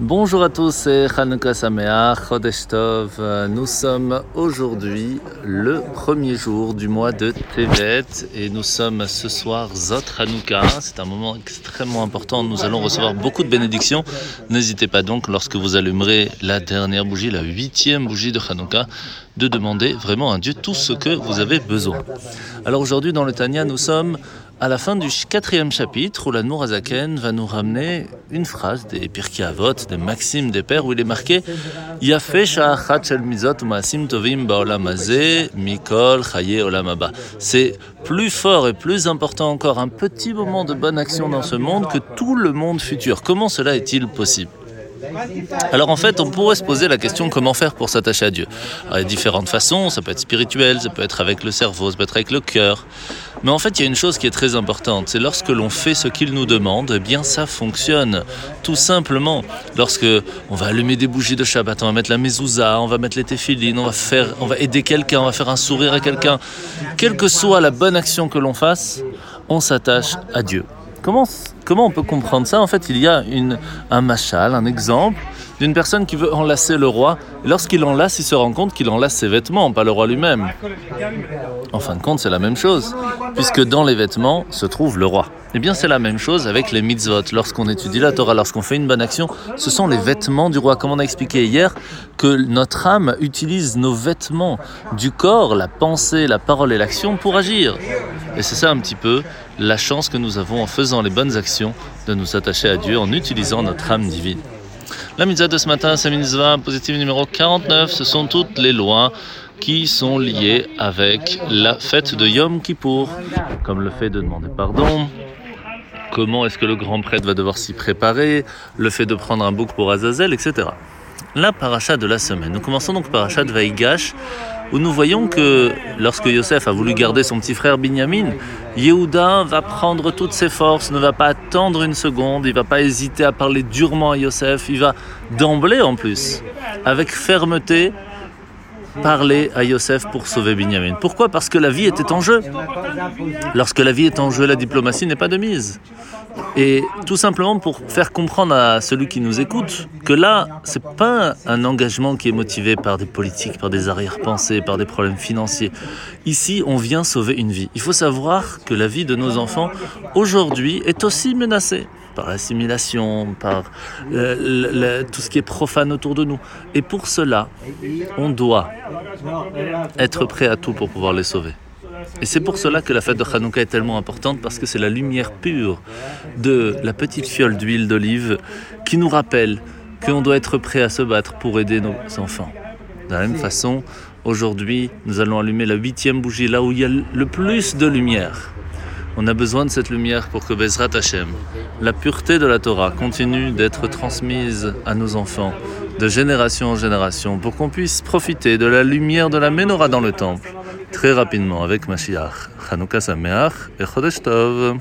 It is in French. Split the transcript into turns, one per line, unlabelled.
Bonjour à tous, c'est Chanukah Sameach, Chodesh Tov. Nous sommes aujourd'hui le premier jour du mois de Tevet et nous sommes ce soir Zot Chanukah. C'est un moment extrêmement important. Nous allons recevoir beaucoup de bénédictions. N'hésitez pas donc, lorsque vous allumerez la dernière bougie, la huitième bougie de Chanukah, de demander vraiment à Dieu tout ce que vous avez besoin. Alors aujourd'hui, dans le Tanya, nous sommes à la fin du quatrième chapitre où la Nourazaken va nous ramener une phrase des Pirkei Avot, des Maximes des Pères, où il est marqué C'est plus fort et plus important encore un petit moment de bonne action dans ce monde que tout le monde futur. Comment cela est-il possible? Alors en fait, on pourrait se poser la question comment faire pour s'attacher à Dieu? il y a différentes façons, ça peut être spirituel, ça peut être avec le cerveau, ça peut être avec le cœur. Mais en fait, il y a une chose qui est très importante, c'est lorsque l'on fait ce qu'il nous demande, eh bien ça fonctionne. Tout simplement, lorsque on va allumer des bougies de Shabbat, on va mettre la mezouza, on va mettre les téphilines, on va faire, on va aider quelqu'un, on va faire un sourire à quelqu'un, quelle que soit la bonne action que l'on fasse, on s'attache à Dieu. Comment, comment on peut comprendre ça? En fait, il y a un machal, un exemple d'une personne qui veut enlacer le roi. Lorsqu'il enlace, il se rend compte qu'il enlace ses vêtements, pas le roi lui-même. En fin de compte, c'est la même chose, puisque dans les vêtements se trouve le roi. Eh bien, c'est la même chose avec les mitzvot. Lorsqu'on étudie la Torah, lorsqu'on fait une bonne action, ce sont les vêtements du roi. Comme on a expliqué hier, que notre âme utilise nos vêtements du corps, la pensée, la parole et l'action pour agir. Et c'est ça un petit peu la chance que nous avons en faisant les bonnes actions de nous attacher à Dieu en utilisant notre âme divine. La mitzvah de ce matin, c'est mitzvah positive numéro 49. Ce sont toutes les lois qui sont liées avec la fête de Yom Kippour, comme le fait de demander pardon, comment est-ce que le grand prêtre va devoir s'y préparer, le fait de prendre un bouc pour Azazel, etc. La paracha de la semaine. Nous commençons donc paracha de Vaïgash, où nous voyons que lorsque Yosef a voulu garder son petit frère Binyamin, Yehuda va prendre toutes ses forces, ne va pas attendre une seconde, il va pas hésiter à parler durement à Yosef, il va d'emblée en plus, avec fermeté, parler à Yosef pour sauver Binyamin. Pourquoi? Parce que la vie était en jeu. Lorsque la vie est en jeu, la diplomatie n'est pas de mise. Et tout simplement pour faire comprendre à celui qui nous écoute que là, c'est pas un engagement qui est motivé par des politiques, par des arrière-pensées, par des problèmes financiers. Ici, on vient sauver une vie. Il faut savoir que la vie de nos enfants aujourd'hui est aussi menacée par l'assimilation, par euh, tout ce qui est profane autour de nous. Et pour cela, on doit être prêt à tout pour pouvoir les sauver. Et c'est pour cela que la fête de Hanouka est tellement importante, parce que c'est la lumière pure de la petite fiole d'huile d'olive qui nous rappelle qu'on doit être prêt à se battre pour aider nos enfants. De la même façon, aujourd'hui, nous allons allumer la huitième bougie, là où il y a le plus de lumière. On a besoin de cette lumière pour que Bezrat Hashem, la pureté de la Torah, continue d'être transmise à nos enfants de génération en génération pour qu'on puisse profiter de la lumière de la menorah dans le temple très rapidement avec Mashiach. Chanukah Sameach et Chodesh Tov.